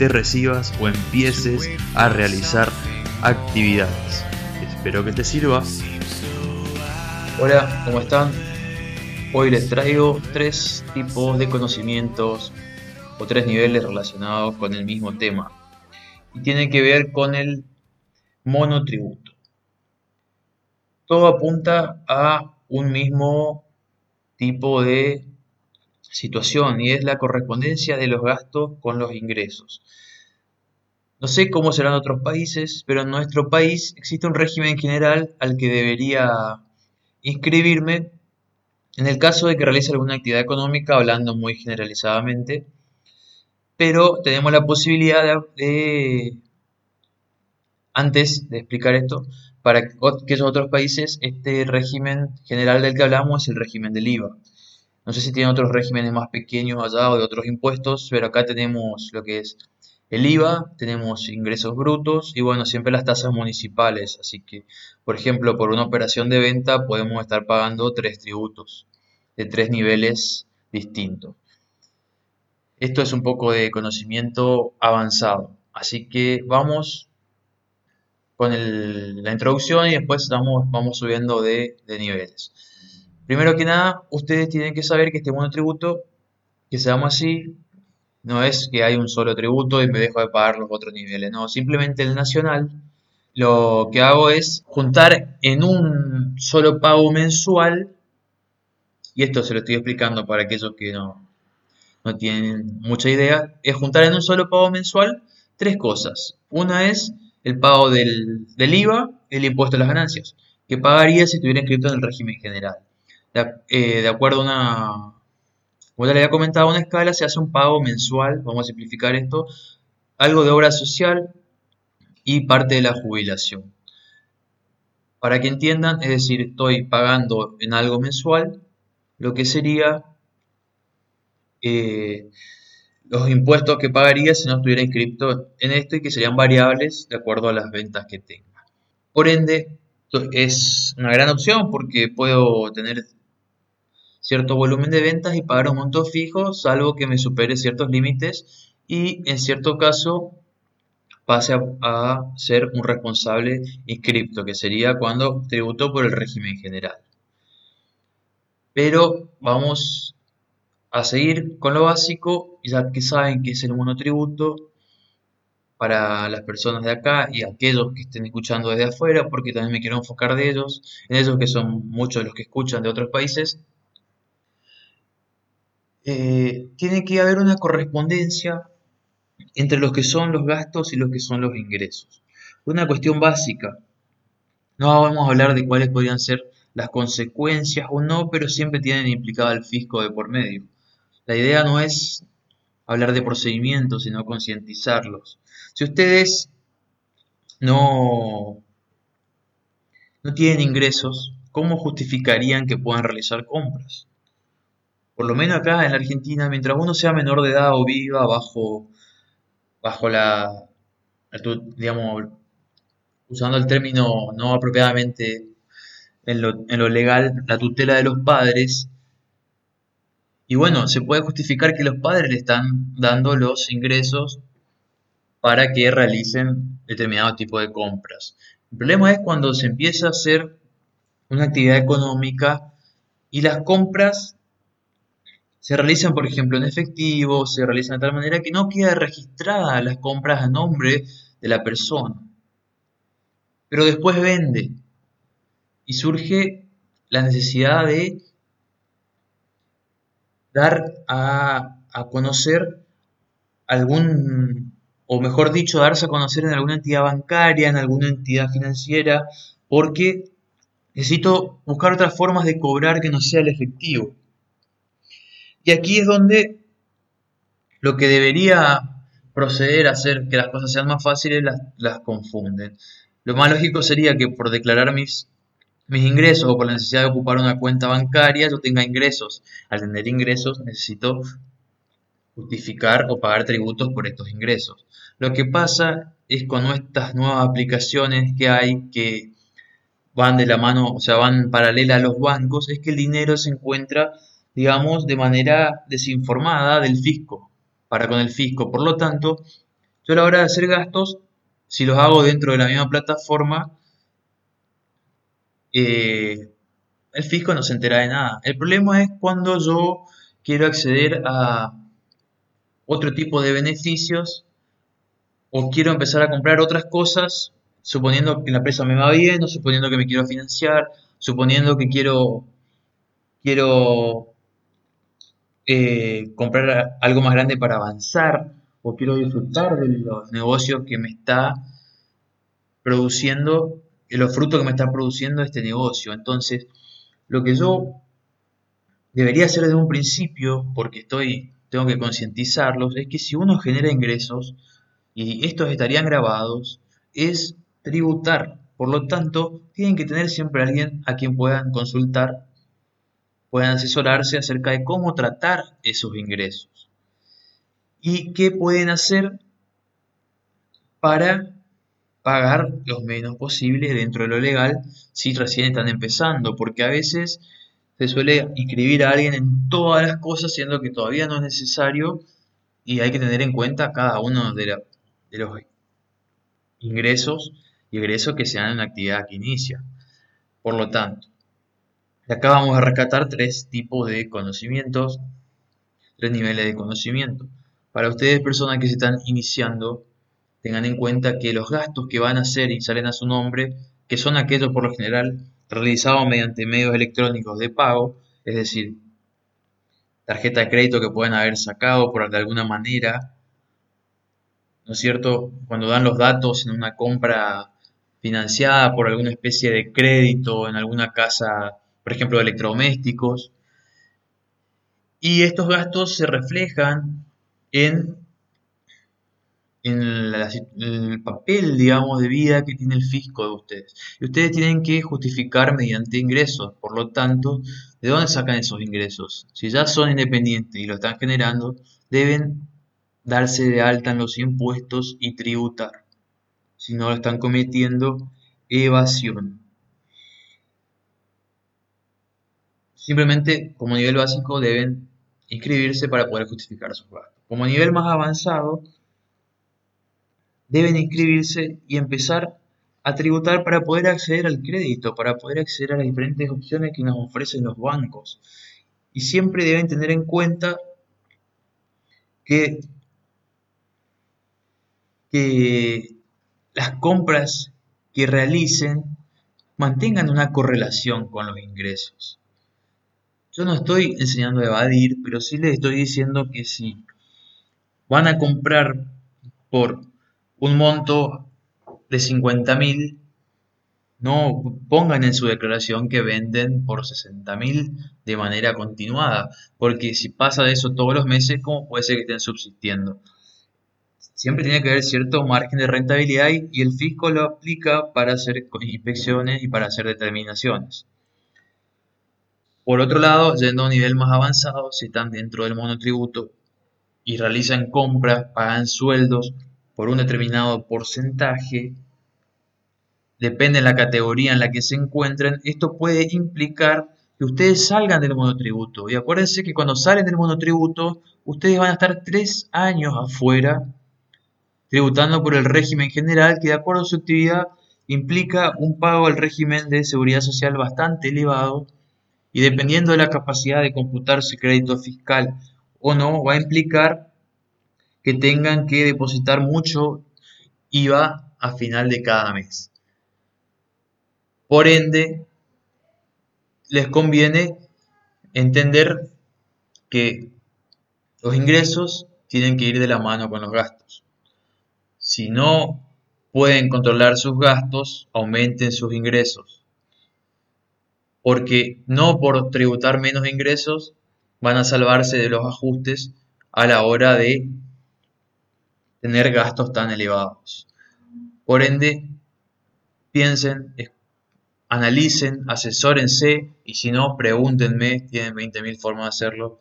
te recibas o empieces a realizar actividades. Espero que te sirva. Hola, ¿cómo están? Hoy les traigo tres tipos de conocimientos o tres niveles relacionados con el mismo tema. Y tiene que ver con el monotributo. Todo apunta a un mismo tipo de situación y es la correspondencia de los gastos con los ingresos. No sé cómo serán otros países, pero en nuestro país existe un régimen general al que debería inscribirme en el caso de que realice alguna actividad económica, hablando muy generalizadamente, pero tenemos la posibilidad de, antes de explicar esto, para aquellos otros países, este régimen general del que hablamos es el régimen del IVA. No sé si tienen otros regímenes más pequeños allá o de otros impuestos, pero acá tenemos lo que es el IVA, tenemos ingresos brutos y bueno, siempre las tasas municipales. Así que, por ejemplo, por una operación de venta podemos estar pagando tres tributos de tres niveles distintos. Esto es un poco de conocimiento avanzado. Así que vamos con la introducción y después vamos, vamos subiendo de niveles. Primero que nada, ustedes tienen que saber que este monotributo, que se llama así, no es que hay un solo tributo y me dejo de pagar los otros niveles, no, simplemente el nacional lo que hago es juntar en un solo pago mensual, y esto se lo estoy explicando para aquellos que no, no tienen mucha idea, es juntar en un solo pago mensual tres cosas. Una es el pago del, del IVA, el impuesto a las ganancias, que pagaría si estuviera inscrito en el régimen general. Eh, de, acuerdo a una, como ya le había comentado, una escala se hace un pago mensual, vamos a simplificar esto, algo de obra social y parte de la jubilación. Para que entiendan, es decir, estoy pagando en algo mensual lo que sería eh, los impuestos que pagaría si no estuviera inscrito en esto y que serían variables de acuerdo a las ventas que tenga. Por ende, es una gran opción porque puedo tener cierto volumen de ventas y pagar un monto fijo, salvo que me supere ciertos límites y en cierto caso pase a, ser un responsable inscripto, que sería cuando tributo por el régimen general. Pero vamos a seguir con lo básico, ya que saben que es el monotributo para las personas de acá y aquellos que estén escuchando desde afuera, porque también me quiero enfocar de ellos, en ellos que son muchos los que escuchan de otros países, eh, tiene que haber una correspondencia entre los que son los gastos y los que son los ingresos. Una cuestión básica. No vamos a hablar de cuáles podrían ser las consecuencias o no, pero siempre tienen implicado el fisco de por medio. La idea no es hablar de procedimientos, sino concientizarlos. Si ustedes no, no tienen ingresos, ¿cómo justificarían que puedan realizar compras? Por lo menos acá en la Argentina, mientras uno sea menor de edad o viva bajo, bajo la, digamos, usando el término no apropiadamente en lo, en lo legal, la tutela de los padres, y bueno, se puede justificar que los padres le están dando los ingresos para que realicen determinado tipo de compras. El problema es cuando se empieza a hacer una actividad económica y las compras se realizan, por ejemplo, en efectivo, se realizan de tal manera que no queda registrada las compras a nombre de la persona. Pero después vende y surge la necesidad de dar a, a conocer algún, o mejor dicho, darse a conocer en alguna entidad bancaria, en alguna entidad financiera, porque necesito buscar otras formas de cobrar que no sea el efectivo. Y aquí es donde lo que debería proceder a hacer que las cosas sean más fáciles, las, confunden. Lo más lógico sería que por declarar mis, mis ingresos o por la necesidad de ocupar una cuenta bancaria, yo tenga ingresos. Al tener ingresos necesito justificar o pagar tributos por estos ingresos. Lo que pasa es con estas nuevas aplicaciones que hay que van de la mano, o sea, van paralela a los bancos, es que el dinero se encuentra, digamos, de manera desinformada del fisco, para con el fisco. Por lo tanto, yo a la hora de hacer gastos, si los hago dentro de la misma plataforma, eh, el fisco no se entera de nada. El problema es cuando yo quiero acceder a otro tipo de beneficios o quiero empezar a comprar otras cosas, suponiendo que la empresa me va bien, o suponiendo que me quiero financiar, suponiendo que quiero, quiero eh, comprar algo más grande para avanzar, o quiero disfrutar de los negocios que me está produciendo, de los frutos que me está produciendo este negocio. Entonces, lo que yo debería hacer desde un principio, porque estoy, tengo que concientizarlos, es que si uno genera ingresos, y estos estarían grabados, es tributar. Por lo tanto, tienen que tener siempre alguien a quien puedan consultar, puedan asesorarse acerca de cómo tratar esos ingresos. Y qué pueden hacer para pagar lo menos posible dentro de lo legal si recién están empezando, porque a veces se suele inscribir a alguien en todas las cosas siendo que todavía no es necesario y hay que tener en cuenta cada uno de, de los ingresos y egresos que sean en la actividad que inicia. Por lo tanto, acá vamos a rescatar tres tipos de conocimientos, tres niveles de conocimiento. Para ustedes, personas que se están iniciando, tengan en cuenta que los gastos que van a hacer y salen a su nombre, que son aquellos por lo general realizados mediante medios electrónicos de pago, es decir, tarjeta de crédito que pueden haber sacado por de alguna manera, ¿no es cierto? Cuando dan los datos en una compra financiada por alguna especie de crédito en alguna casa, por ejemplo, electrodomésticos. Y estos gastos se reflejan en, en el papel, digamos, de vida que tiene el fisco de ustedes. Y ustedes tienen que justificar mediante ingresos. Por lo tanto, ¿de dónde sacan esos ingresos? Si ya son independientes y lo están generando, deben darse de alta en los impuestos y tributar. Si no lo están cometiendo, evasión. Simplemente, como nivel básico, deben inscribirse para poder justificar sus gastos. Como nivel más avanzado, deben inscribirse y empezar a tributar para poder acceder al crédito, para poder acceder a las diferentes opciones que nos ofrecen los bancos. Y siempre deben tener en cuenta que que las compras que realicen mantengan una correlación con los ingresos. Yo no estoy enseñando a evadir, pero sí les estoy diciendo que si van a comprar por un monto de 50 mil, no pongan en su declaración que venden por 60 mil de manera continuada, porque si pasa de eso todos los meses, ¿cómo puede ser que estén subsistiendo? siempre tiene que haber cierto margen de rentabilidad y el fisco lo aplica para hacer inspecciones y para hacer determinaciones. Por otro lado, yendo a un nivel más avanzado, si están dentro del monotributo y realizan compras, pagan sueldos por un determinado porcentaje, depende de la categoría en la que se encuentren, esto puede implicar que ustedes salgan del monotributo. Y acuérdense que cuando salen del monotributo, ustedes van a estar tres años afuera tributando por el régimen general que de acuerdo a su actividad implica un pago al régimen de seguridad social bastante elevado y dependiendo de la capacidad de computarse crédito fiscal o no, va a implicar que tengan que depositar mucho IVA a final de cada mes. Por ende, les conviene entender que los ingresos tienen que ir de la mano con los gastos. Si no pueden controlar sus gastos, aumenten sus ingresos. Porque no por tributar menos ingresos van a salvarse de los ajustes a la hora de tener gastos tan elevados. Por ende, piensen, analicen, asesórense y si no, pregúntenme, tienen 20.000 formas de hacerlo.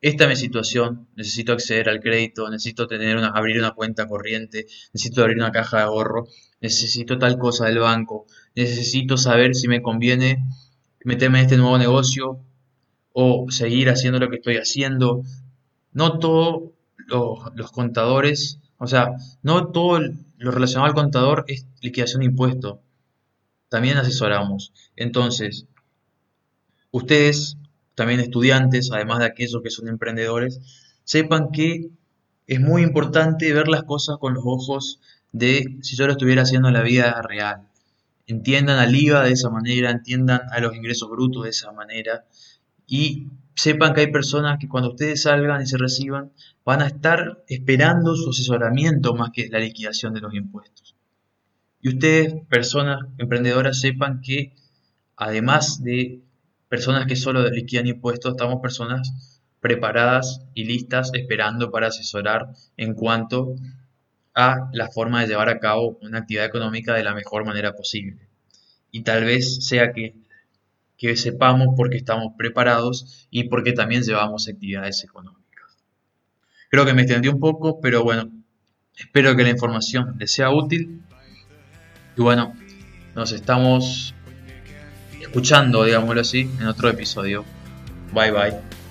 Esta es mi situación, necesito acceder al crédito, necesito tener abrir una cuenta corriente, necesito abrir una caja de ahorro, necesito tal cosa del banco, necesito saber si me conviene meterme en este nuevo negocio o seguir haciendo lo que estoy haciendo. No todos los, contadores, o sea, no todo lo relacionado al contador es liquidación de impuestos también asesoramos. Entonces, ustedes, también estudiantes, además de aquellos que son emprendedores, sepan que es muy importante ver las cosas con los ojos de si yo lo estuviera haciendo en la vida real. Entiendan al IVA de esa manera, entiendan a los ingresos brutos de esa manera y sepan que hay personas que cuando ustedes salgan y se reciban van a estar esperando su asesoramiento más que la liquidación de los impuestos. Y ustedes, personas emprendedoras, sepan que además de personas que solo liquidan impuestos, estamos personas preparadas y listas esperando para asesorar en cuanto a la forma de llevar a cabo una actividad económica de la mejor manera posible. Y tal vez sea que, que sepamos porque estamos preparados y porque también llevamos actividades económicas. Creo que me extendí un poco, pero bueno, espero que la información les sea útil y bueno, nos estamos escuchando, digámoslo así, en otro episodio. Bye bye.